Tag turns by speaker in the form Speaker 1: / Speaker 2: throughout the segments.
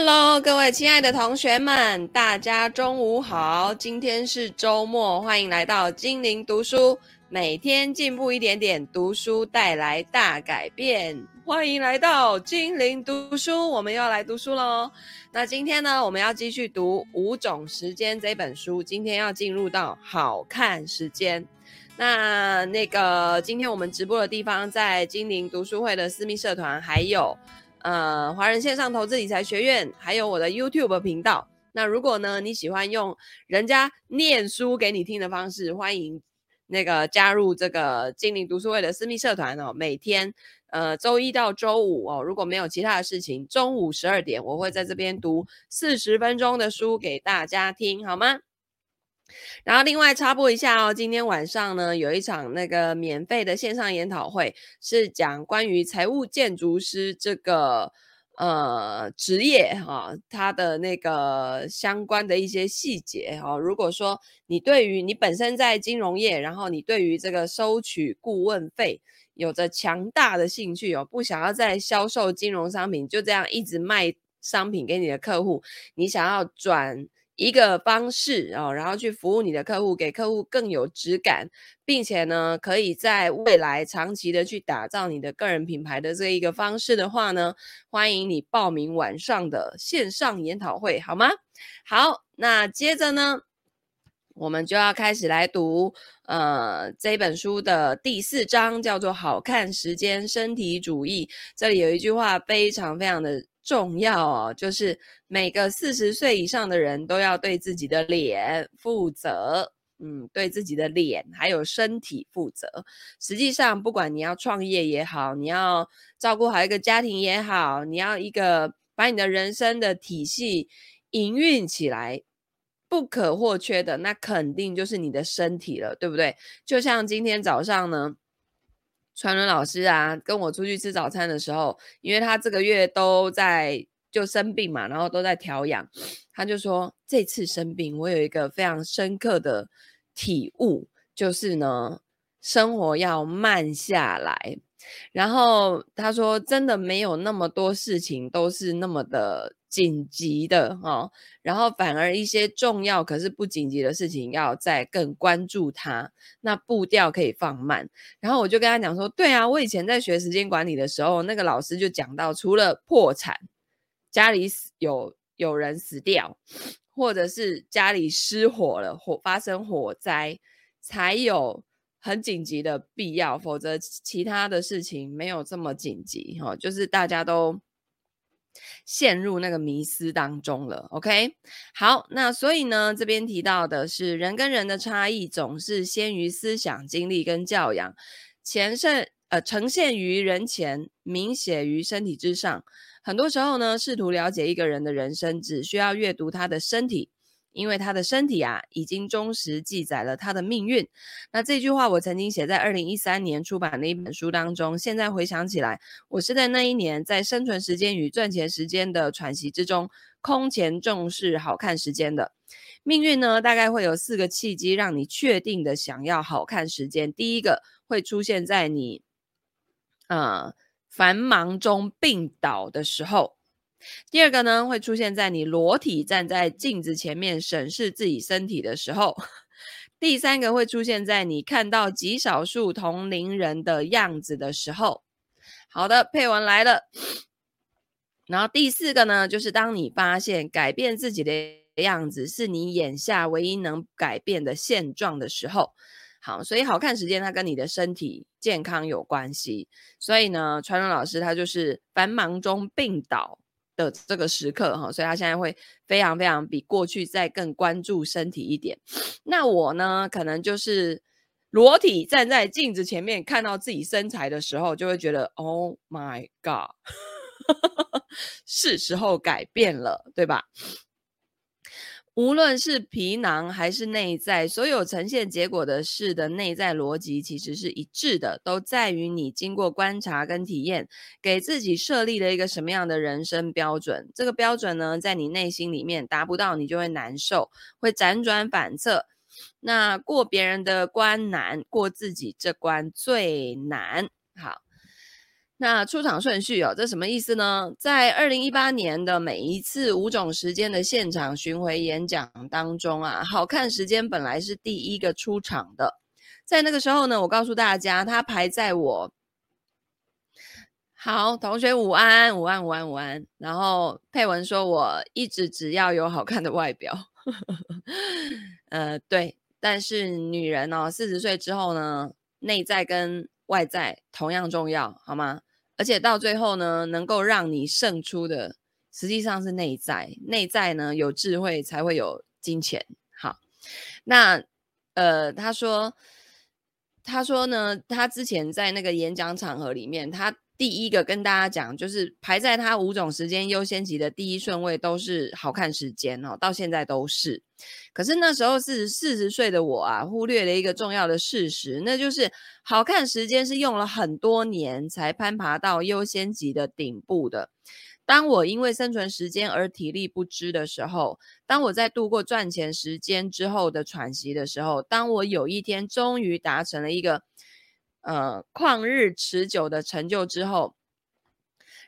Speaker 1: Hello，各位亲爱的同学们，大家中午好。今天是周末，欢迎来到精灵读书，每天进步一点点，读书带来大改变。欢迎来到精灵读书，我们又要来读书喽。那今天呢，我们要继续读《五种时间》这本书。今天要进入到好看时间。那那个，今天我们直播的地方在精灵读书会的私密社团，还有。呃，华人线上投资理财学院，还有我的 YouTube 频道。那如果呢，你喜欢用人家念书给你听的方式，欢迎那个加入这个精灵读书会的私密社团哦。每天呃周一到周五哦，如果没有其他的事情，中午十二点我会在这边读四十分钟的书给大家听，好吗？然后另外插播一下哦，今天晚上呢有一场那个免费的线上研讨会，是讲关于财务建筑师这个呃职业哈，它的那个相关的一些细节哈。如果说你对于你本身在金融业，然后你对于这个收取顾问费有着强大的兴趣哦，不想要再销售金融商品，就这样一直卖商品给你的客户，你想要转。一个方式哦，然后去服务你的客户，给客户更有质感，并且呢，可以在未来长期的去打造你的个人品牌的这一个方式的话呢，欢迎你报名晚上的线上研讨会，好吗？好，那接着呢，我们就要开始来读呃这本书的第四章，叫做“好看时间身体主义”。这里有一句话非常非常的。重要哦，就是每个四十岁以上的人都要对自己的脸负责，嗯，对自己的脸还有身体负责。实际上，不管你要创业也好，你要照顾好一个家庭也好，你要一个把你的人生的体系营运起来，不可或缺的，那肯定就是你的身体了，对不对？就像今天早上呢。传伦老师啊，跟我出去吃早餐的时候，因为他这个月都在就生病嘛，然后都在调养，他就说这次生病，我有一个非常深刻的体悟，就是呢，生活要慢下来。然后他说，真的没有那么多事情都是那么的。紧急的哈，然后反而一些重要可是不紧急的事情要再更关注它，那步调可以放慢。然后我就跟他讲说，对啊，我以前在学时间管理的时候，那个老师就讲到，除了破产，家里死有有人死掉，或者是家里失火了，火发生火灾，才有很紧急的必要，否则其他的事情没有这么紧急哈，就是大家都。陷入那个迷思当中了，OK？好，那所以呢，这边提到的是人跟人的差异总是先于思想、经历跟教养，前胜呃呈现于人前，明显于身体之上。很多时候呢，试图了解一个人的人生，只需要阅读他的身体。因为他的身体啊，已经忠实记载了他的命运。那这句话我曾经写在二零一三年出版的一本书当中。现在回想起来，我是在那一年在生存时间与赚钱时间的喘息之中，空前重视好看时间的命运呢。大概会有四个契机，让你确定的想要好看时间。第一个会出现在你，呃，繁忙中病倒的时候。第二个呢，会出现在你裸体站在镜子前面审视自己身体的时候；第三个会出现在你看到极少数同龄人的样子的时候。好的，配文来了。然后第四个呢，就是当你发现改变自己的样子是你眼下唯一能改变的现状的时候。好，所以好看时间它跟你的身体健康有关系。所以呢，传荣老师他就是繁忙中病倒的这个时刻哈，所以他现在会非常非常比过去再更关注身体一点。那我呢，可能就是裸体站在镜子前面，看到自己身材的时候，就会觉得 Oh my God，是时候改变了，对吧？无论是皮囊还是内在，所有呈现结果的事的内在逻辑其实是一致的，都在于你经过观察跟体验，给自己设立了一个什么样的人生标准。这个标准呢，在你内心里面达不到，你就会难受，会辗转反侧。那过别人的关难，过自己这关最难。好。那出场顺序哦，这什么意思呢？在二零一八年的每一次五种时间的现场巡回演讲当中啊，好看时间本来是第一个出场的。在那个时候呢，我告诉大家，他排在我。好，同学午安，午安，午安，午安。然后佩文说，我一直只要有好看的外表。呃，对，但是女人哦，四十岁之后呢，内在跟外在同样重要，好吗？而且到最后呢，能够让你胜出的，实际上是内在。内在呢，有智慧才会有金钱。好，那呃，他说，他说呢，他之前在那个演讲场合里面，他。第一个跟大家讲，就是排在他五种时间优先级的第一顺位都是好看时间哦，到现在都是。可是那时候是四十岁的我啊，忽略了一个重要的事实，那就是好看时间是用了很多年才攀爬到优先级的顶部的。当我因为生存时间而体力不支的时候，当我在度过赚钱时间之后的喘息的时候，当我有一天终于达成了一个。呃，旷日持久的成就之后，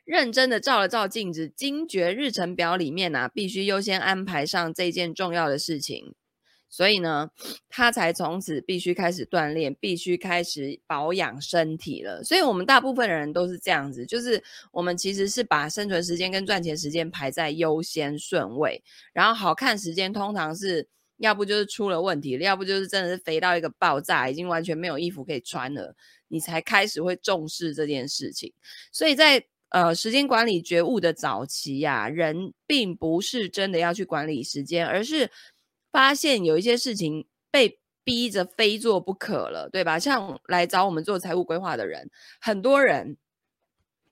Speaker 1: 认真的照了照镜子，惊觉日程表里面呢、必须优先安排上这件重要的事情，所以呢，他才从此必须开始锻炼，必须开始保养身体了。所以，我们大部分的人都是这样子，就是我们其实是把生存时间跟赚钱时间排在优先顺位，然后好看时间通常是。要不就是出了问题，要不就是真的是肥到一个爆炸，已经完全没有衣服可以穿了，你才开始会重视这件事情。所以在呃时间管理觉悟的早期呀、人并不是真的要去管理时间，而是发现有一些事情被逼着非做不可了，对吧？像来找我们做财务规划的人，很多人。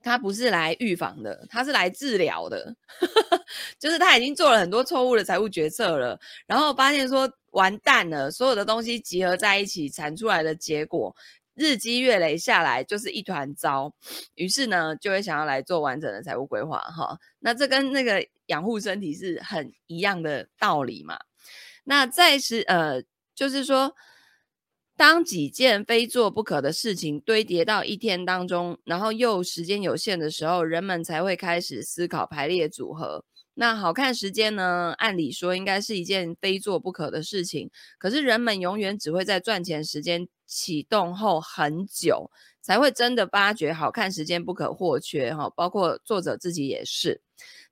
Speaker 1: 他不是来预防的，他是来治疗的，就是他已经做了很多错误的财务决策了，然后发现说完蛋了，所有的东西集合在一起产出来的结果，日积月累下来就是一团糟，于是呢就会想要来做完整的财务规划哈，那这跟那个养护身体是很一样的道理嘛，那再是呃就是说。当几件非做不可的事情堆叠到一天当中，然后又时间有限的时候，人们才会开始思考排列组合。那好看时间呢？按理说应该是一件非做不可的事情，可是人们永远只会在赚钱时间启动后很久，才会真的发觉好看时间不可或缺。哈，包括作者自己也是。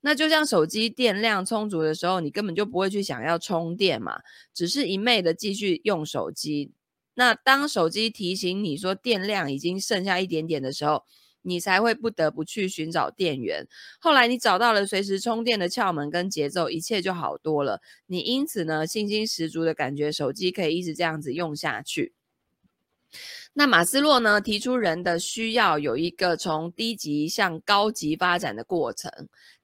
Speaker 1: 那就像手机电量充足的时候，你根本就不会去想要充电嘛，只是一昧的继续用手机。那当手机提醒你说电量已经剩下一点点的时候，你才会不得不去寻找电源。后来你找到了随时充电的窍门跟节奏，一切就好多了。你因此呢，信心十足的感觉手机可以一直这样子用下去。那马斯洛呢，提出人的需要有一个从低级向高级发展的过程。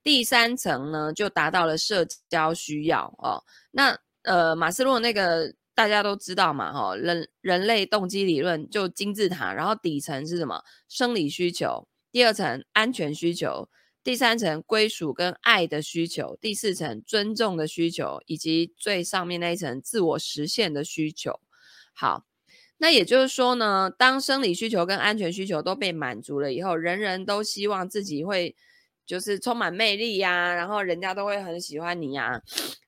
Speaker 1: 第三层呢，就达到了社交需要哦。那呃，马斯洛那个。大家都知道嘛，哈，人人类动机理论就金字塔，然后底层是什么？生理需求，第二层安全需求，第三层归属跟爱的需求，第四层尊重的需求，以及最上面那一层自我实现的需求。好，那也就是说呢，当生理需求跟安全需求都被满足了以后，人人都希望自己会。就是充满魅力呀、然后人家都会很喜欢你呀、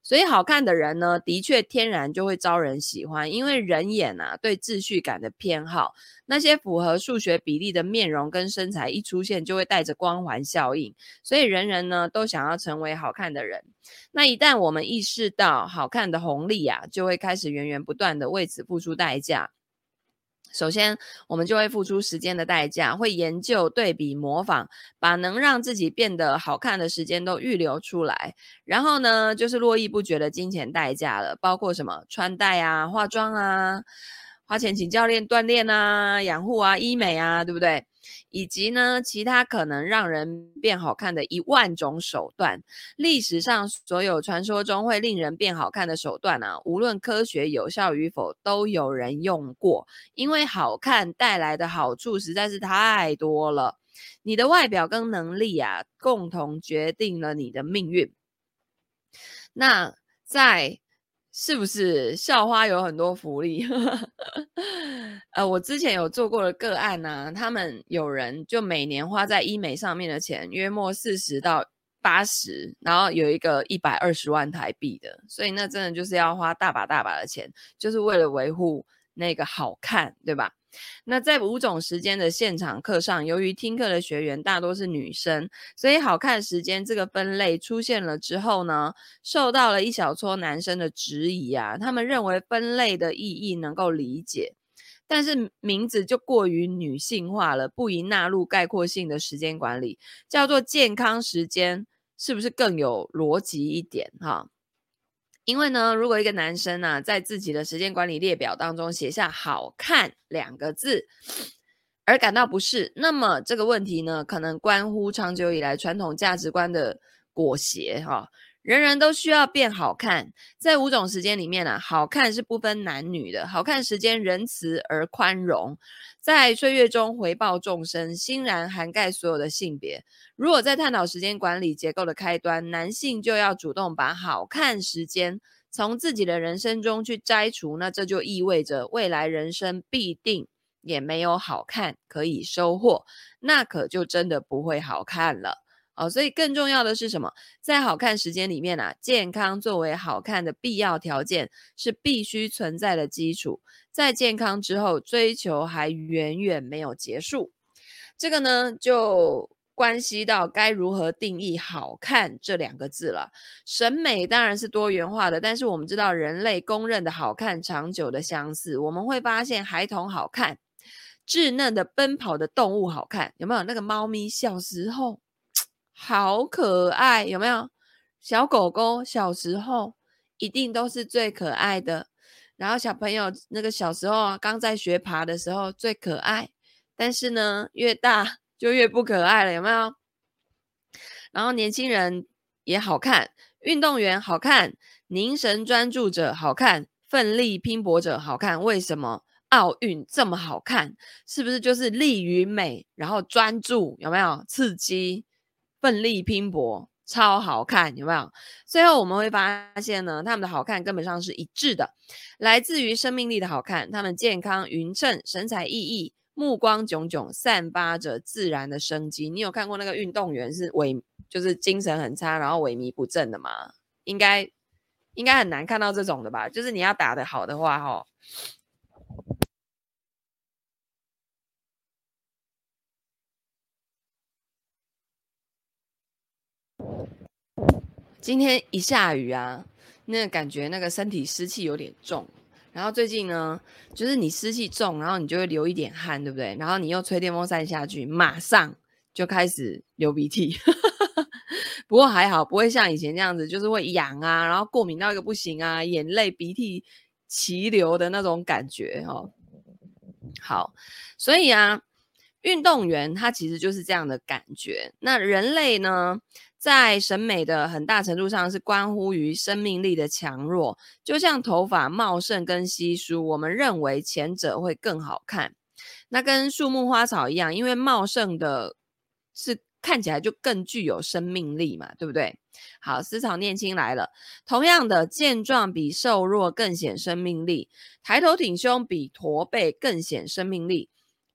Speaker 1: 所以好看的人呢，的确天然就会招人喜欢，因为人眼啊对秩序感的偏好，那些符合数学比例的面容跟身材一出现，就会带着光环效应，所以人人呢都想要成为好看的人。那一旦我们意识到好看的红利啊，就会开始源源不断的为此付出代价。首先，我们就会付出时间的代价，会研究、对比、模仿，把能让自己变得好看的时间都预留出来。然后呢，就是络绎不绝的金钱代价了，包括什么穿戴啊、化妆啊、花钱请教练锻炼啊、养护啊、医美啊，对不对？以及呢，其他可能让人变好看的一万种手段。历史上所有传说中会令人变好看的手段啊，无论科学有效与否，都有人用过。因为好看带来的好处实在是太多了。你的外表跟能力啊，共同决定了你的命运。那在是不是校花有很多福利？呃，我之前有做过的个案呢、他们有人就每年花在医美上面的钱约莫四十到八十，然后有一个一百二十万台币的，所以那真的就是要花大把大把的钱，就是为了维护那个好看，对吧？那在五种时间的现场课上，由于听课的学员大多是女生，所以好看时间这个分类出现了之后呢，受到了一小撮男生的质疑啊。他们认为分类的意义能够理解，但是名字就过于女性化了，不宜纳入概括性的时间管理，叫做健康时间，是不是更有逻辑一点哈？因为呢，如果一个男生呢、啊，在自己的时间管理列表当中写下“好看”两个字，而感到不适，那么这个问题呢，可能关乎长久以来传统价值观的裹挟哈。人人都需要变好看，在五种时间里面呢、啊，好看是不分男女的，好看时间仁慈而宽容，在岁月中回报众生，欣然涵盖所有的性别。如果在探讨时间管理结构的开端，男性就要主动把好看时间从自己的人生中去摘除，那这就意味着未来人生必定也没有好看可以收获，那可就真的不会好看了。哦，所以更重要的是什么？在好看时间里面啊，健康作为好看的必要条件是必须存在的基础。在健康之后，追求还远远没有结束。这个呢，就关系到该如何定义“好看”这两个字了。审美当然是多元化的，但是我们知道人类公认的好看长久的相似。我们会发现孩童好看，稚嫩的奔跑的动物好看，有没有？那个猫咪小时候。好可爱，有没有？小狗狗小时候一定都是最可爱的。然后小朋友那个小时候啊，刚在学爬的时候最可爱，但是呢，越大就越不可爱了，有没有？然后年轻人也好看，运动员好看，凝神专注者好看，奋力拼搏者好看。为什么奥运这么好看？是不是就是力与美，然后专注，有没有？刺激。奋力拼搏，超好看，有没有？最后我们会发现呢，他们的好看根本上是一致的，来自于生命力的好看。他们健康匀称，神采奕奕，目光炯炯，散发着自然的生机。你有看过那个运动员是萎，就是精神很差，然后萎靡不振的吗？应该应该很难看到这种的吧？就是你要打得好的话，吼。今天一下雨啊，那感觉那个身体湿气有点重。然后最近呢，就是你湿气重，然后你就会流一点汗，对不对？然后你又吹电风扇下去，马上就开始流鼻涕。不过还好，不会像以前这样子，就是会痒啊，然后过敏到一个不行啊，眼泪鼻涕齐流的那种感觉哦。好，所以啊，运动员他其实就是这样的感觉。那人类呢？在审美的很大程度上是关乎于生命力的强弱，就像头发茂盛跟稀疏，我们认为前者会更好看。那跟树木花草一样，因为茂盛的是看起来就更具有生命力嘛，对不对？好，思草念青来了。同样的，健壮比瘦弱更显生命力，抬头挺胸比驼背更显生命力。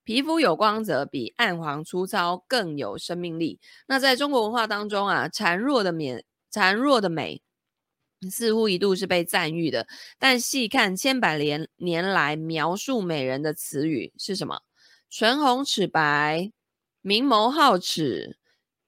Speaker 1: 皮肤有光泽比暗黄粗糙更有生命力。那在中国文化当中啊，孱弱的美，孱弱的美似乎一度是被赞誉的。但细看千百年年来描述美人的词语是什么？唇红齿白，明眸皓齿，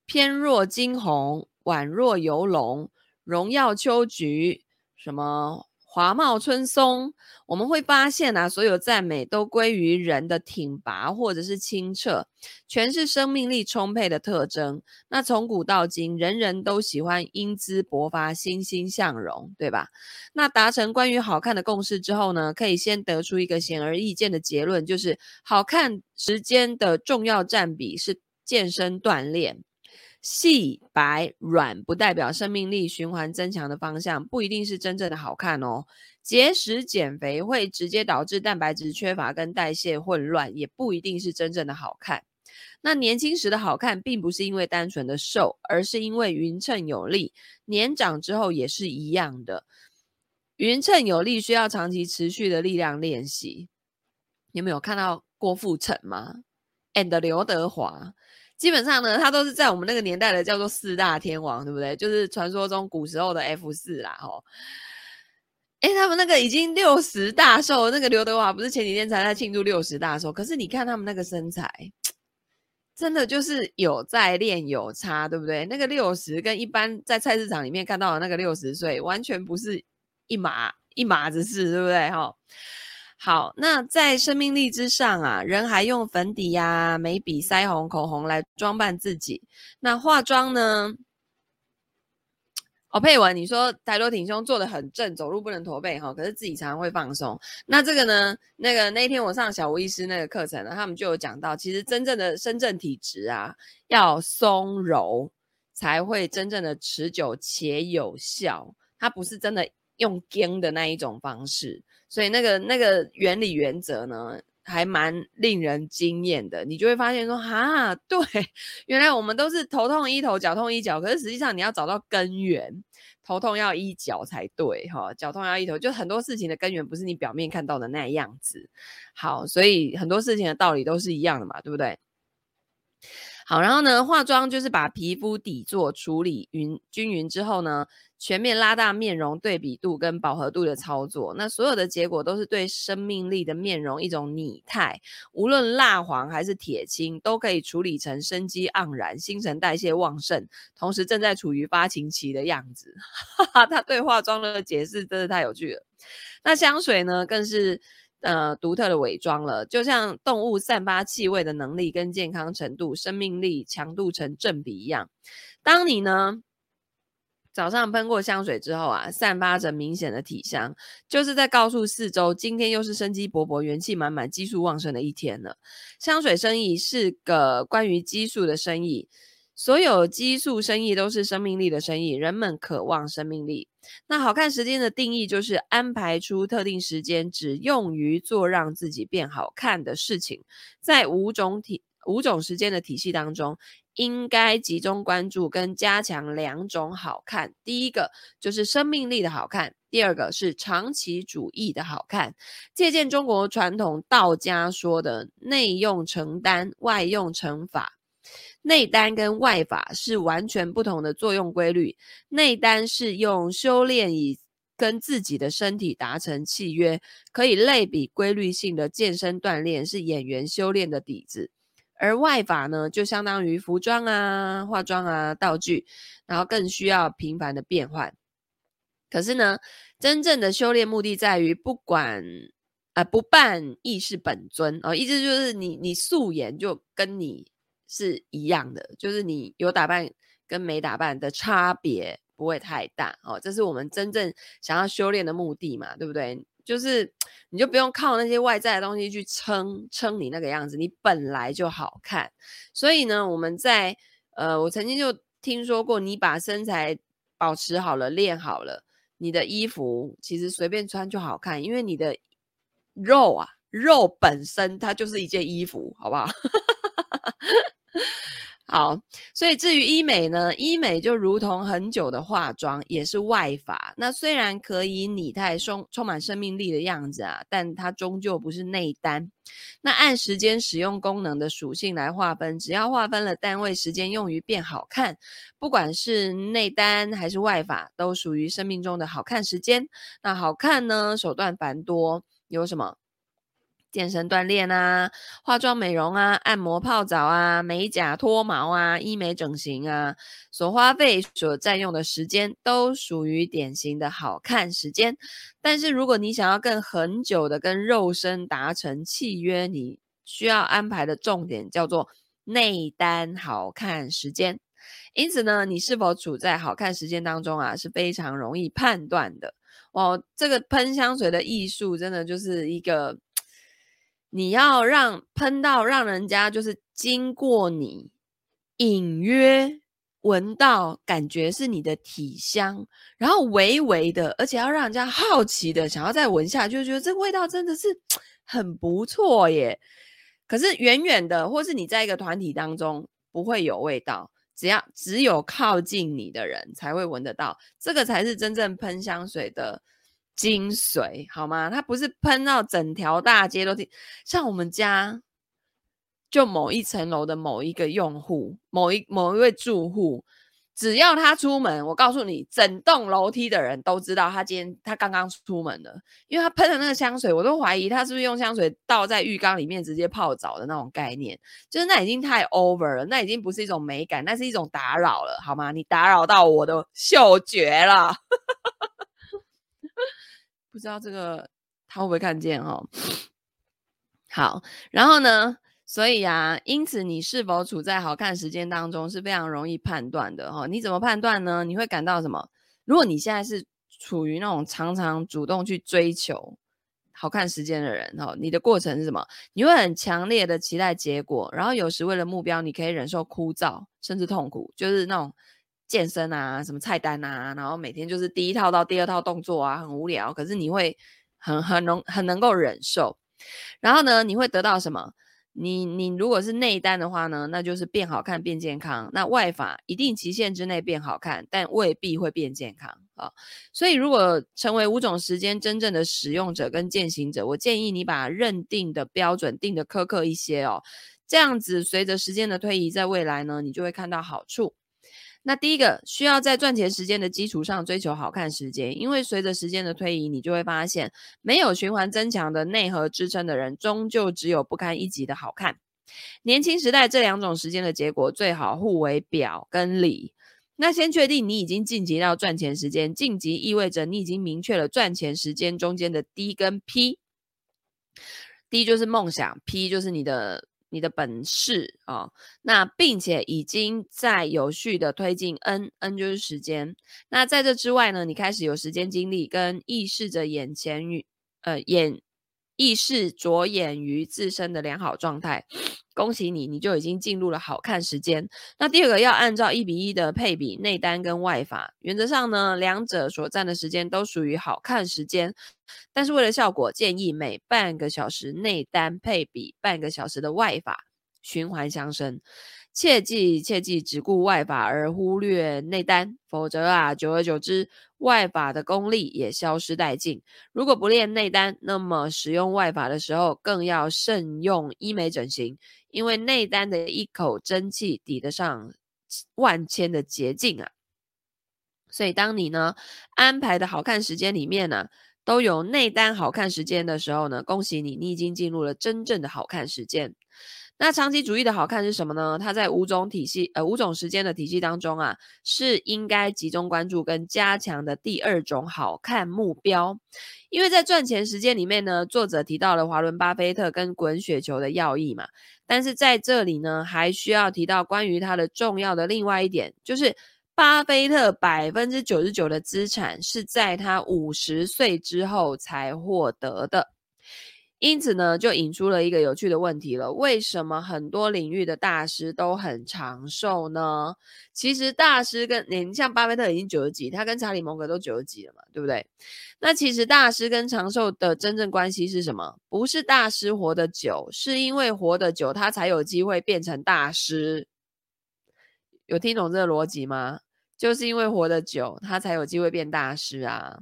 Speaker 1: 翩若惊鸿，宛若游龙，荣耀秋菊，什么？华茂春松，我们会发现啊，所有赞美都归于人的挺拔或者是清澈，全是生命力充沛的特征。那从古到今，人人都喜欢英姿勃发、欣欣向荣，对吧？那达成关于好看的共识之后呢，可以先得出一个显而易见的结论，就是好看时间的重要占比是健身锻炼。细白软不代表生命力循环增强的方向，不一定是真正的好看哦。节食减肥会直接导致蛋白质缺乏跟代谢混乱，也不一定是真正的好看。那年轻时的好看，并不是因为单纯的瘦，而是因为匀称有力。年长之后也是一样的。匀称有力，需要长期持续的力量练习。你们有看到郭富城吗？and 刘德华，基本上呢，他都是在我们那个年代的叫做四大天王，对不对？就是传说中古时候的 F 四啦，吼。哎，他们那个已经六十大寿，那个刘德华不是前几天才在庆祝六十大寿？可是你看他们那个身材，真的就是有在练有差，对不对？那个六十跟一般在菜市场里面看到的那个六十岁，完全不是一码一码子事，对不对？哈，好，那在生命力之上啊，人还用粉底呀、眉笔、腮红、口红来装扮自己，那化妆呢？哦，佩文，你说抬头挺胸，坐得很正，走路不能驼背哈，可是自己常常会放松。那这个呢？那个那天我上小吴医师那个课程呢，他们就有讲到，其实真正的深正体质啊，要松柔才会真正的持久且有效。它不是真的用硬的那一种方式，所以那个那个原理原则呢，还蛮令人惊艳的，你就会发现说，哈，对，原来我们都是头痛医头，脚痛医脚，可是实际上你要找到根源，头痛要医脚才对，哈，脚痛要医头，就很多事情的根源不是你表面看到的那样子。好，所以很多事情的道理都是一样的嘛，对不对？好，然后呢，化妆就是把皮肤底座处理匀均匀之后呢，全面拉大面容对比度跟饱和度的操作，那所有的结果都是对生命力的面容一种拟态，无论蜡黄还是铁青，都可以处理成生机盎然、新陈代谢旺盛，同时正在处于发情期的样子。哈哈，他对化妆的解释真是太有趣了。那香水呢，更是。呃，独特的伪装了，就像动物散发气味的能力跟健康程度、生命力强度成正比一样。当你呢早上喷过香水之后啊，散发着明显的体香，就是在告诉四周，今天又是生机勃勃、元气满满、激素旺盛的一天了。香水生意是个关于激素的生意。所有激素生意都是生命力的生意，人们渴望生命力。那好看时间的定义就是安排出特定时间，只用于做让自己变好看的事情。在五种体五种时间的体系当中，应该集中关注跟加强两种好看。第一个就是生命力的好看，第二个是长期主义的好看。借鉴中国传统道家说的“内用成丹，外用成法”。内丹跟外法是完全不同的作用规律。内丹是用修炼以跟自己的身体达成契约，可以类比规律性的健身锻炼，是演员修炼的底子。而外法呢，就相当于服装啊、化妆啊、道具，然后更需要频繁的变换。可是呢，真正的修炼目的在于不管啊、不扮亦是本尊哦，意思就是你你素颜就跟你。是一样的，就是你有打扮跟没打扮的差别不会太大哦，这是我们真正想要修炼的目的嘛，对不对？就是你就不用靠那些外在的东西去撑撑你那个样子，你本来就好看。所以呢，我们在呃，我曾经就听说过，你把身材保持好了，练好了，你的衣服其实随便穿就好看，因为你的肉啊，肉本身它就是一件衣服，好不好？好，所以至于医美呢，医美就如同很久的化妆，也是外法。那虽然可以拟态充充满生命力的样子啊，但它终究不是内丹。那按时间使用功能的属性来划分，只要划分了单位时间用于变好看，不管是内丹还是外法，都属于生命中的好看时间。那好看呢，手段繁多，有什么？健身锻炼啊，化妆美容啊，按摩泡澡啊，美甲脱毛啊，医美整形啊，所花费所占用的时间都属于典型的好看时间。但是如果你想要更恒久的跟肉身达成契约，你需要安排的重点叫做内丹好看时间。因此呢，你是否处在好看时间当中啊，是非常容易判断的。哦，这个喷香水的艺术真的就是一个。你要让喷到让人家就是经过你隐约闻到，感觉是你的体香，然后微微的，而且要让人家好奇的想要再闻下，就觉得这个味道真的是很不错耶。可是远远的，或是你在一个团体当中不会有味道，只要只有靠近你的人才会闻得到，这个才是真正喷香水的精髓，好吗？它不是喷到整条大街都听。像我们家，就某一层楼的某一个用户，某一某一位住户。只要他出门，我告诉你，整栋楼梯的人都知道他今天他刚刚出门了，因为他喷的那个香水，我都怀疑他是不是用香水倒在浴缸里面直接泡澡的那种概念，就是那已经太 over 了，那已经不是一种美感，那是一种打扰了，好吗？你打扰到我的嗅觉了，不知道这个他会不会看见哦？好，然后呢？所以啊，因此你是否处在好看时间当中是非常容易判断的哈。你怎么判断呢？你会感到什么？如果你现在是处于那种常常主动去追求好看时间的人哈，你的过程是什么？你会很强烈的期待结果，然后有时为了目标，你可以忍受枯燥甚至痛苦，就是那种健身啊、什么菜单啊，然后每天就是第一套到第二套动作啊，很无聊，可是你会很很能很能够忍受。然后呢，你会得到什么？你你如果是内单的话呢，那就是变好看变健康。那外法一定期限之内变好看，但未必会变健康啊。所以如果成为五种时间真正的使用者跟践行者，我建议你把认定的标准定得苛刻一些哦。这样子随着时间的推移，在未来呢，你就会看到好处。那第一个需要在赚钱时间的基础上追求好看时间，因为随着时间的推移，你就会发现没有循环增强的内核支撑的人，终究只有不堪一击的好看。年轻时代这两种时间的结果最好互为表跟里。那先确定你已经晋级到赚钱时间，晋级意味着你已经明确了赚钱时间中间的 D 跟 P。D 就是梦想，P 就是你的。你的本事啊、那并且已经在有序的推进 N，N 就是时间。那在这之外呢，你开始有时间精力跟意识着眼前与呃眼。意识着眼于自身的良好状态，恭喜你，你就已经进入了好看时间。那第二个要按照一比一的配比内单跟外法，原则上呢，两者所占的时间都属于好看时间，但是为了效果，建议每半个小时内单配比半个小时的外法，循环相生。切记切记，只顾外法而忽略内丹，否则啊，久而久之，外法的功力也消失殆尽。如果不练内丹，那么使用外法的时候，更要慎用医美整形，因为内丹的一口真气抵得上万千的捷径啊。所以，当你呢安排的好看时间里面呢，都有内丹好看时间的时候呢，恭喜你，你已经进入了真正的好看时间。那长期主义的好看是什么呢？它在五种体系，呃，五种时间的体系当中啊，是应该集中关注跟加强的第二种好看目标。因为在赚钱时间里面呢，作者提到了华伦巴菲特跟滚雪球的要义嘛。但是在这里呢，还需要提到关于他的重要的另外一点，就是巴菲特百分之九十九的资产是在他五十岁之后才获得的。因此呢，就引出了一个有趣的问题了：为什么很多领域的大师都很长寿呢？其实大师跟你像巴菲特已经九十几，他跟查理蒙格都九十几了嘛，对不对？那其实大师跟长寿的真正关系是什么？不是大师活得久，是因为活得久，他才有机会变成大师。有听懂这个逻辑吗？就是因为活得久，他才有机会变大师啊。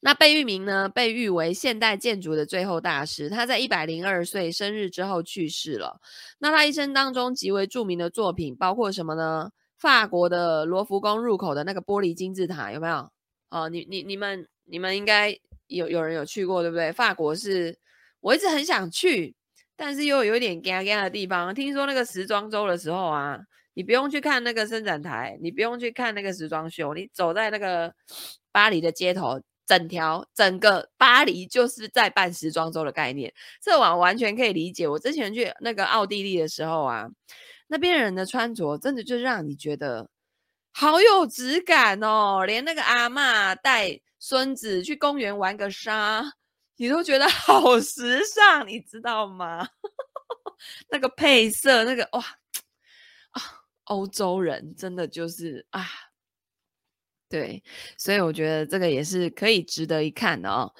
Speaker 1: 那贝聿铭呢？被誉为现代建筑的最后大师。他在一百零二岁生日之后去世了。那他一生当中极为著名的作品包括什么呢？法国的罗浮宫入口的那个玻璃金字塔有没有？哦，你你你们你们应该有有人有去过对不对？法国是我一直很想去，但是又有一点尴尬的地方。听说那个时装周的时候啊，你不用去看那个伸展台，你不用去看那个时装秀，你走在那个巴黎的街头。整条整个巴黎就是在办时装周的概念，这我完全可以理解。我之前去那个奥地利的时候啊，那边人的穿着真的就让你觉得好有质感哦，连那个阿嬷带孙子去公园玩个沙，你都觉得 好时尚，你知道吗？那个配色，那个哇啊，欧洲人真的就是啊。对，所以我觉得这个也是可以值得一看的哦。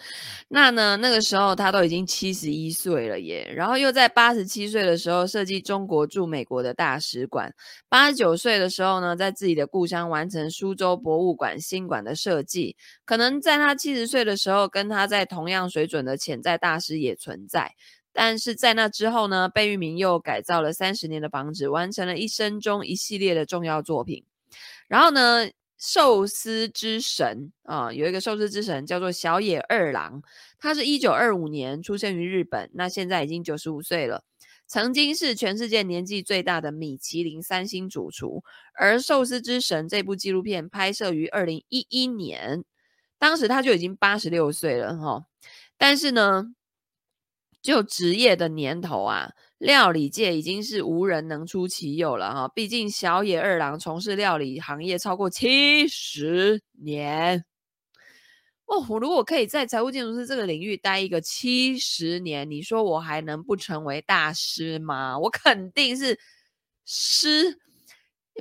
Speaker 1: 那呢，那个时候他都已经七十一岁了耶，然后又在八十七岁的时候设计中国驻美国的大使馆，八十九岁的时候呢，在自己的故乡完成苏州博物馆新馆的设计。可能在他七十岁的时候，跟他在同样水准的潜在大师也存在，但是在那之后呢，贝聿铭又改造了三十年的房子，完成了一生中一系列的重要作品。然后呢，寿司之神啊，有一个寿司之神叫做小野二郎，他是一九二五年出生于日本，那现在已经九十五岁了，曾经是全世界年纪最大的米其林三星主厨。而《寿司之神》这部纪录片拍摄于二零一一年，当时他就已经八十六岁了哈，但是呢，就职业的年头啊。料理界已经是无人能出其右了哈，毕竟小野二郎从事料理行业超过七十年哦。我如果可以在财务建筑师这个领域待一个七十年，你说我还能不成为大师吗？我肯定是师。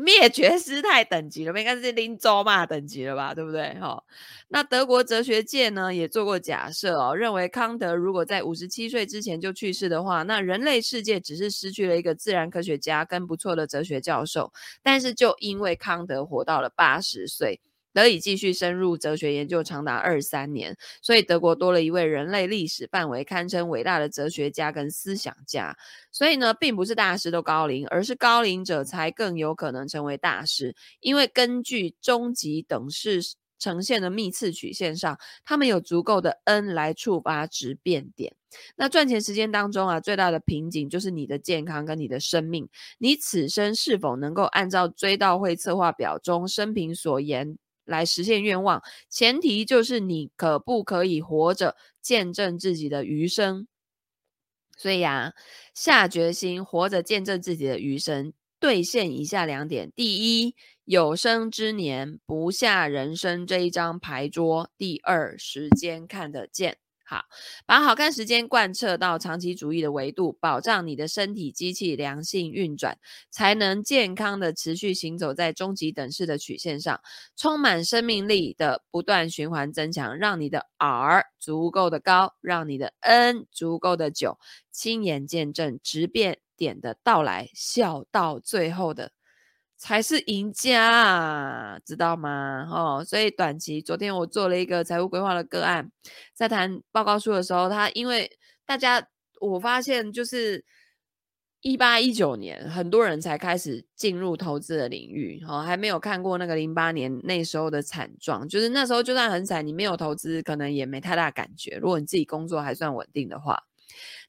Speaker 1: 灭绝师太等级了，应该是林州嘛等级了吧，对不对？哈、那德国哲学界呢也做过假设哦，认为康德如果在五十七岁之前就去世的话，那人类世界只是失去了一个自然科学家跟不错的哲学教授。但是就因为康德活到了八十岁。得以继续深入哲学研究长达二三年，所以德国多了一位人类历史范围堪称伟大的哲学家跟思想家。所以呢，并不是大师都高龄，而是高龄者才更有可能成为大师。因为根据终极等式呈现的幂次曲线上，他们有足够的 n 来触发质变点。那赚钱时间当中啊，最大的瓶颈就是你的健康跟你的生命。你此生是否能够按照追悼会策划表中生平所言，来实现愿望，前提就是你可不可以活着见证自己的余生。所以呀、啊，下决心活着见证自己的余生，兑现以下两点：第一，有生之年不下人生这一张牌桌；第二，时间看得见。好，把好看时间贯彻到长期主义的维度，保障你的身体机器良性运转，才能健康的持续行走在终极等式的曲线上，充满生命力的不断循环增强，让你的 R 足够的高，让你的 N 足够的久，亲眼见证质变点的到来，笑到最后的。才是赢家，知道吗？哦，所以短期，昨天我做了一个财务规划的个案，在谈报告书的时候，他因为大家我发现就是一八一九年很多人才开始进入投资的领域，哦，还没有看过那个零八年那时候的惨状，就是那时候就算很惨，你没有投资，可能也没太大感觉。如果你自己工作还算稳定的话，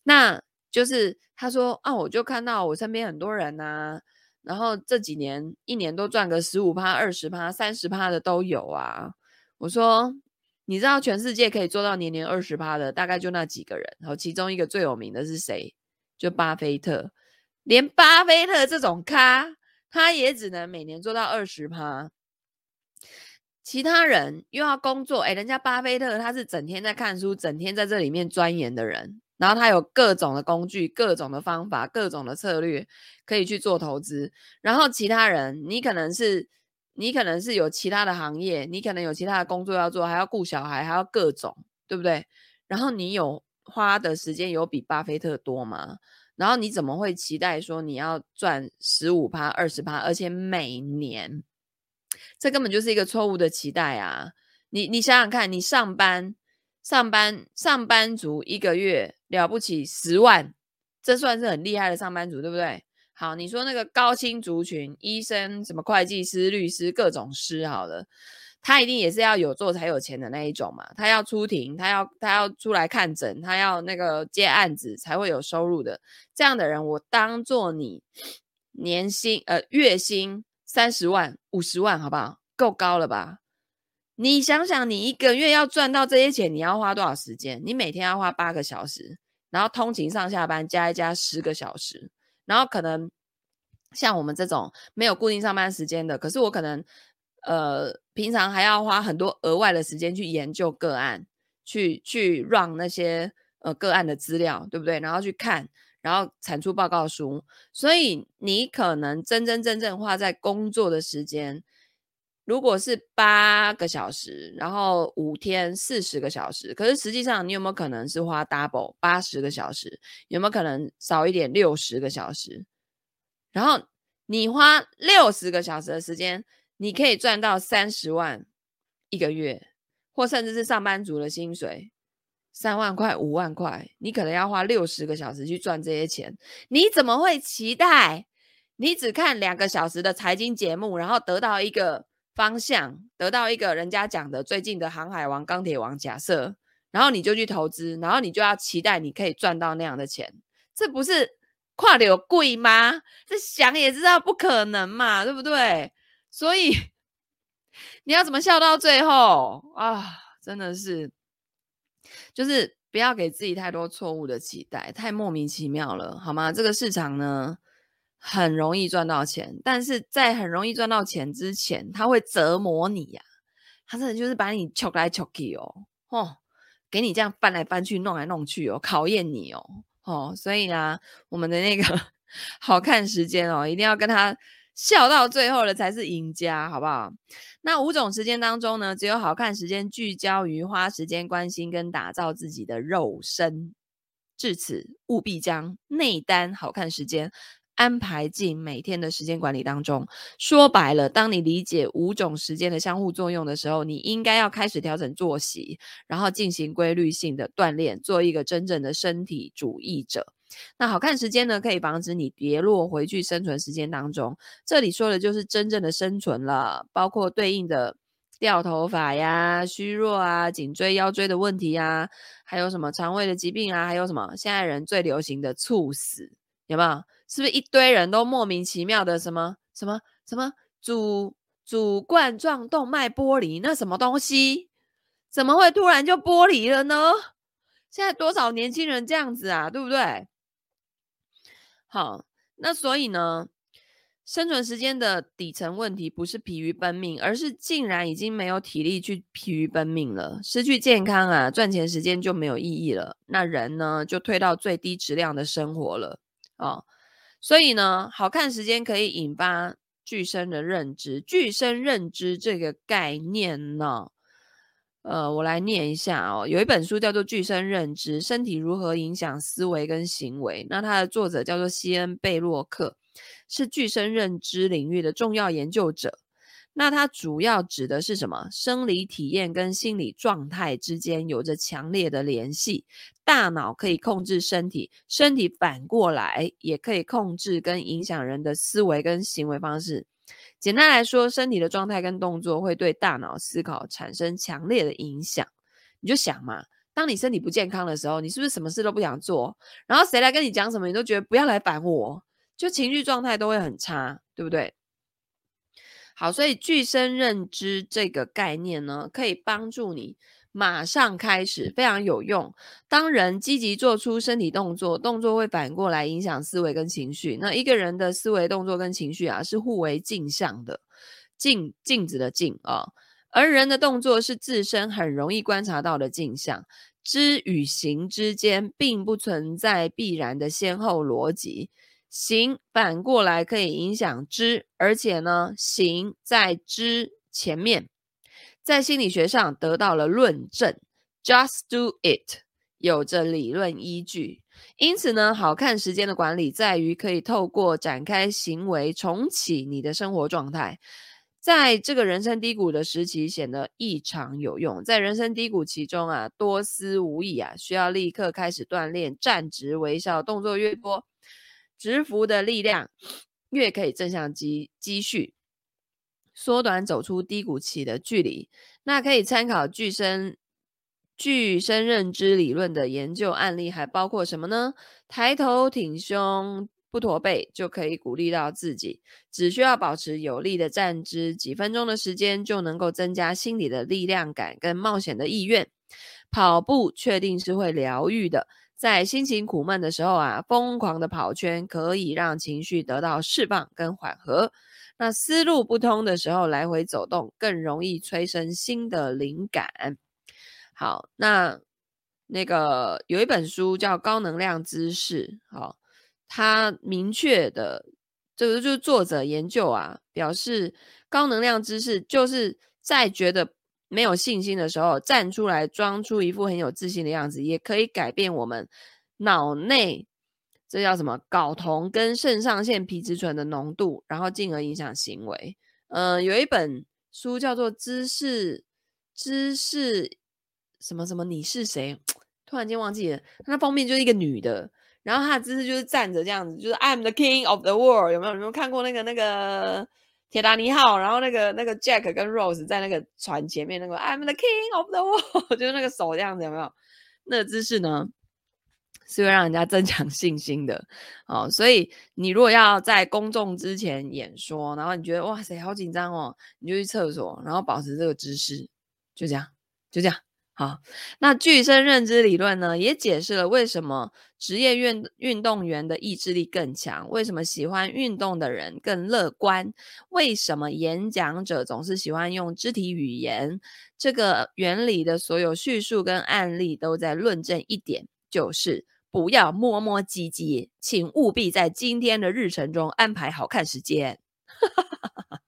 Speaker 1: 那就是他说啊，我就看到我身边很多人啊。然后这几年一年都赚个十五趴、二十趴、三十趴的都有啊！我说，你知道全世界可以做到年年二十趴的，大概就那几个人。然后其中一个最有名的是谁？就巴菲特。连巴菲特这种咖，他也只能每年做到二十趴。其他人又要工作，哎，人家巴菲特他是整天在看书，整天在这里面钻研的人。然后他有各种的工具、各种的方法、各种的策略可以去做投资。然后其他人，你可能是你可能是有其他的行业，你可能有其他的工作要做，还要顾小孩，还要各种，对不对？然后你有花的时间有比巴菲特多吗？然后你怎么会期待说你要赚十五趴、二十趴，而且每年？这根本就是一个错误的期待啊！你你想想看，你上班。上班上班族一个月了不起十万，这算是很厉害的上班族，对不对？好，你说那个高薪族群，医生、什么会计师、律师，各种师，好了，他一定也是要有做才有钱的那一种嘛。他要出庭，他要他要出来看诊，他要那个接案子才会有收入的。这样的人，我当做你年薪呃月薪三十万、五十万，好不好？够高了吧？你想想，你一个月要赚到这些钱，你要花多少时间？你每天要花八个小时，然后通勤上下班加一加十个小时，然后可能像我们这种没有固定上班时间的，可是我可能呃平常还要花很多额外的时间去研究个案，去去让那些呃个案的资料，对不对？然后去看，然后产出报告书，所以你可能真真正正花在工作的时间。如果是八个小时，然后五天四十个小时，可是实际上你有没有可能是花 double 八十个小时？有没有可能少一点六十个小时？然后你花六十个小时的时间，你可以赚到三十万一个月，或甚至是上班族的薪水三万块、五万块，你可能要花六十个小时去赚这些钱，你怎么会期待你只看两个小时的财经节目，然后得到一个？方向得到一个人家讲的最近的航海王、钢铁王假设，然后你就去投资，然后你就要期待你可以赚到那样的钱，这不是跨流贵吗？这想也知道不可能嘛，对不对？所以你要怎么笑到最后啊？真的是，就是不要给自己太多错误的期待，太莫名其妙了，好吗？这个市场呢？很容易赚到钱，但是在很容易赚到钱之前，他会折磨你呀、他真的就是把你揪来揪去哦，哦，给你这样翻来翻去、弄来弄去哦，考验你哦，哦，所以呢，我们的那个 好看时间哦，一定要跟他笑到最后的才是赢家，好不好？那五种时间当中呢，只有好看时间聚焦于花时间关心跟打造自己的肉身，至此务必将内丹好看时间。安排进每天的时间管理当中。说白了，当你理解五种时间的相互作用的时候，你应该要开始调整作息，然后进行规律性的锻炼，做一个真正的身体主义者。那好看时间呢，可以防止你跌落回去生存时间当中。这里说的就是真正的生存了，包括对应的掉头发呀、虚弱啊、颈椎腰椎的问题啊，还有什么肠胃的疾病啊，还有什么现在人最流行的猝死，有没有？是不是一堆人都莫名其妙的什么什么什么主主冠状动脉剥离？那什么东西？怎么会突然就剥离了呢？现在多少年轻人这样子啊，对不对？好，那所以呢，生存时间的底层问题不是疲于奔命，而是竟然已经没有体力去疲于奔命了，失去健康啊，赚钱时间就没有意义了，那人呢就退到最低质量的生活了啊。哦所以呢，好看时间可以引发具身的认知。具身认知这个概念呢，呃，我来念一下哦。有一本书叫做《具身认知：身体如何影响思维跟行为》，那它的作者叫做西恩·贝洛克，是具身认知领域的重要研究者。那它主要指的是什么？生理体验跟心理状态之间有着强烈的联系。大脑可以控制身体，身体反过来也可以控制跟影响人的思维跟行为方式。简单来说，身体的状态跟动作会对大脑思考产生强烈的影响。你就想嘛，当你身体不健康的时候，你是不是什么事都不想做？然后谁来跟你讲什么，你都觉得不要来烦我，就情绪状态都会很差，对不对？好，所以具身认知这个概念呢，可以帮助你马上开始，非常有用。当人积极做出身体动作，动作会反过来影响思维跟情绪。那一个人的思维、动作跟情绪啊，是互为镜像的，镜镜子的镜啊。而人的动作是自身很容易观察到的镜像，知与行之间并不存在必然的先后逻辑。行反过来可以影响知，而且呢，行在知前面，在心理学上得到了论证。Just do it，有着理论依据。因此呢，好看时间的管理在于可以透过展开行为重启你的生活状态，在这个人生低谷的时期显得异常有用。在人生低谷期中啊，多思无益啊，需要立刻开始锻炼站直微笑，动作越多。直服的力量越可以正向积积蓄，缩短走出低谷期的距离。那可以参考具身具身认知理论的研究案例，还包括什么呢？抬头挺胸不驼背就可以鼓励到自己，只需要保持有力的站姿，几分钟的时间就能够增加心理的力量感跟冒险的意愿。跑步确定是会疗愈的。在心情苦闷的时候啊，疯狂的跑圈可以让情绪得到释放跟缓和。那思路不通的时候，来回走动更容易催生新的灵感。好，那那个有一本书叫《高能量知识》，好，它明确的这个就是作者研究啊，表示高能量知识就是在觉得没有信心的时候，站出来装出一副很有自信的样子，也可以改变我们脑内这叫什么睾酮跟肾上腺皮质醇的浓度，然后进而影响行为。嗯、有一本书叫做《知识知识什么什么你是谁》，突然间忘记了，它封面就是一个女的。然后他的姿势就是站着这样子，就是 I'm the king of the world，有没有？有没有看过那个那个铁达尼号？然后那个那个 Jack 跟 Rose 在那个船前面，那个 I'm the king of the world，就是那个手这样子，有没有？那个姿势呢，是会让人家增强信心的。哦，所以你如果要在公众之前演说，然后你觉得哇塞好紧张哦，你就去厕所，然后保持这个姿势，就这样，就这样。好，那具身认知理论呢，也解释了为什么职业运运动员的意志力更强，为什么喜欢运动的人更乐观，为什么演讲者总是喜欢用肢体语言。这个原理的所有叙述跟案例都在论证一点，就是不要磨磨唧唧，请务必在今天的日程中安排好看时间。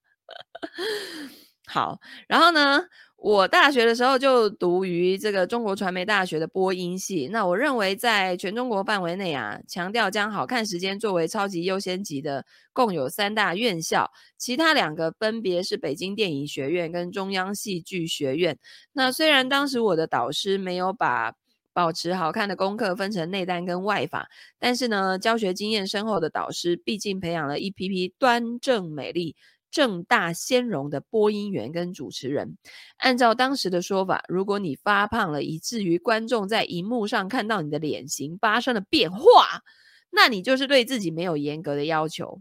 Speaker 1: 好，然后呢，我大学的时候就读于这个中国传媒大学的播音系。那我认为，在全中国范围内啊，强调将好看时间作为超级优先级的，共有三大院校，其他两个分别是北京电影学院跟中央戏剧学院。那虽然当时我的导师没有把保持好看的功课分成内丹跟外法，但是呢，教学经验深厚的导师毕竟培养了一批批端正美丽。正大鲜荣的播音员跟主持人，按照当时的说法，如果你发胖了，以至于观众在荧幕上看到你的脸型发生了变化，那你就是对自己没有严格的要求，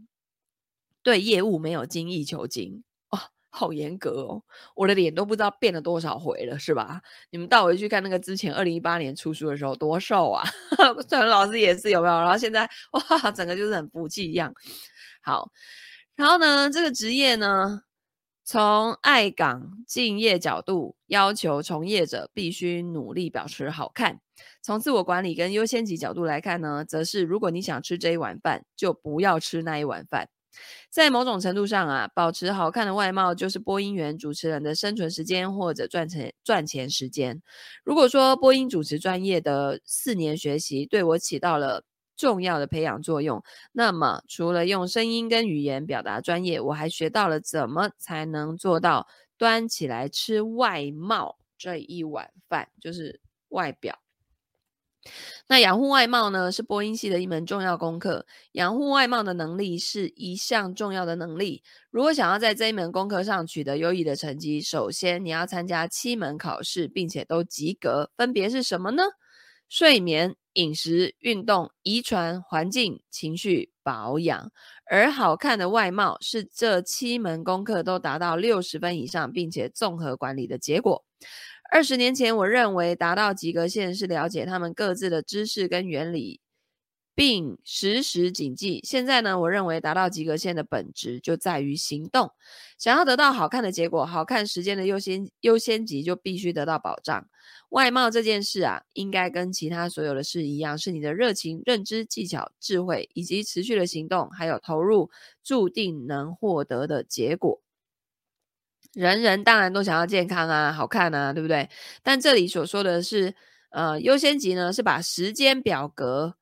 Speaker 1: 对业务没有精益求精哦，好严格哦！我的脸都不知道变了多少回了，是吧？你们倒回去看那个之前二零一八年出书的时候多瘦啊，陈老师也是有没有？然后现在哇，整个就是很福气一样，好。然后呢，这个职业呢，从爱岗敬业角度要求从业者必须努力保持好看；从自我管理跟优先级角度来看呢，则是如果你想吃这一碗饭，就不要吃那一碗饭。在某种程度上啊，保持好看的外貌就是播音员主持人的生存时间或者赚钱赚钱时间。如果说播音主持专业的四年学习对我起到了。重要的培养作用。那么，除了用声音跟语言表达专业，我还学到了怎么才能做到端起来吃外貌这一碗饭，就是外表。那养护外貌呢，是播音系的一门重要功课。养护外貌的能力是一项重要的能力。如果想要在这一门功课上取得优异的成绩，首先你要参加七门考试，并且都及格。分别是什么呢？睡眠。饮食、运动、遗传、环境、情绪、保养，而好看的外貌是这七门功课都达到六十分以上，并且综合管理的结果。二十年前，我认为达到及格线是了解他们各自的知识跟原理，并时时谨记。现在呢，我认为达到及格线的本质就在于行动。想要得到好看的结果，好看时间的优先优先级就必须得到保障。外貌这件事啊，应该跟其他所有的事一样，是你的热情、认知、技巧、智慧以及持续的行动，还有投入，注定能获得的结果。人人当然都想要健康啊，好看啊，对不对？但这里所说的是，呃，优先级呢，是把时间表格。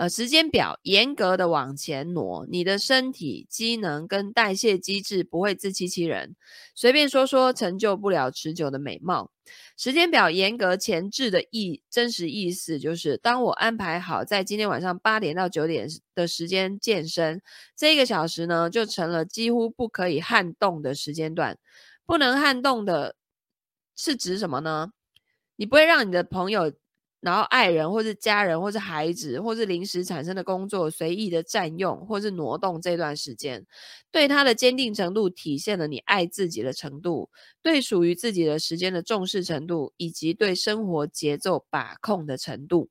Speaker 1: 呃，时间表严格的往前挪，你的身体机能跟代谢机制不会自欺欺人，随便说说成就不了持久的美貌。时间表严格前置的意真实意思就是，当我安排好在今天晚上八点到九点的时间健身，这一个小时呢，就成了几乎不可以撼动的时间段。不能撼动的是指什么呢？你不会让你的朋友。然后，爱人或是家人，或是孩子，或是临时产生的工作，随意的占用或是挪动这段时间，对他的坚定程度，体现了你爱自己的程度，对属于自己的时间的重视程度，以及对生活节奏把控的程度。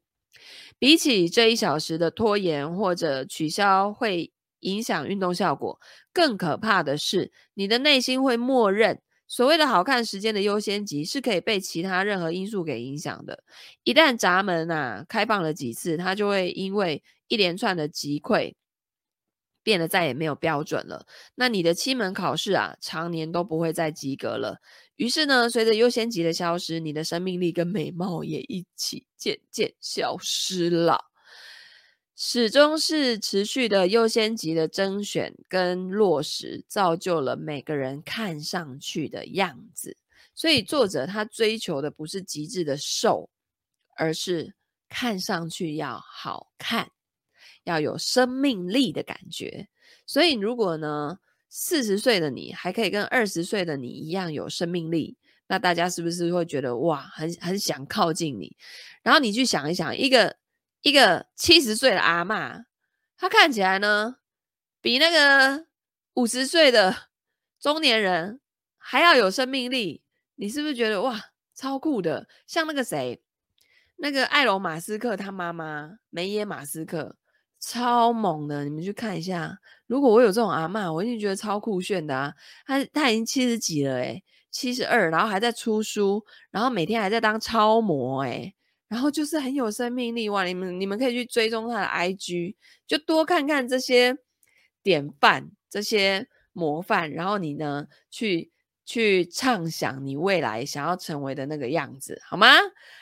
Speaker 1: 比起这一小时的拖延或者取消，会影响运动效果，更可怕的是，你的内心会默认。所谓的好看时间的优先级是可以被其他任何因素给影响的。一旦闸门啊开放了几次，它就会因为一连串的击溃，变得再也没有标准了。那你的七门考试啊，常年都不会再及格了。于是呢，随着优先级的消失，你的生命力跟美貌也一起渐渐消失了。始终是持续的优先级的甄选跟落实，造就了每个人看上去的样子。所以作者他追求的不是极致的瘦，而是看上去要好看，要有生命力的感觉。所以如果呢，四十岁的你还可以跟二十岁的你一样有生命力，那大家是不是会觉得哇，很很想靠近你？然后你去想一想，一个。一个七十岁的阿嬷，她看起来呢，比那个五十岁的中年人还要有生命力。你是不是觉得哇，超酷的？像那个谁，那个艾隆马斯克他妈妈梅耶马斯克，超猛的。你们去看一下，如果我有这种阿嬷，我一定觉得超酷炫的啊。他他已经七十几了，诶，七十二，然后还在出书，然后每天还在当超模，诶。然后就是很有生命力哇！你们你们可以去追踪他的 IG，就多看看这些典范、这些模范，然后你呢去去畅想你未来想要成为的那个样子，好吗？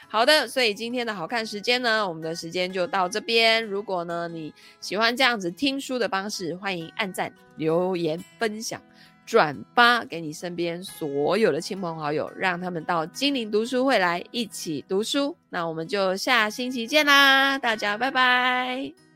Speaker 1: 好的，所以今天的好看时间呢，我们的时间就到这边。如果呢你喜欢这样子听书的方式，欢迎按赞、留言、分享。转发给你身边所有的亲朋好友，让他们到精灵读书会来一起读书。那我们就下星期见啦，大家拜拜。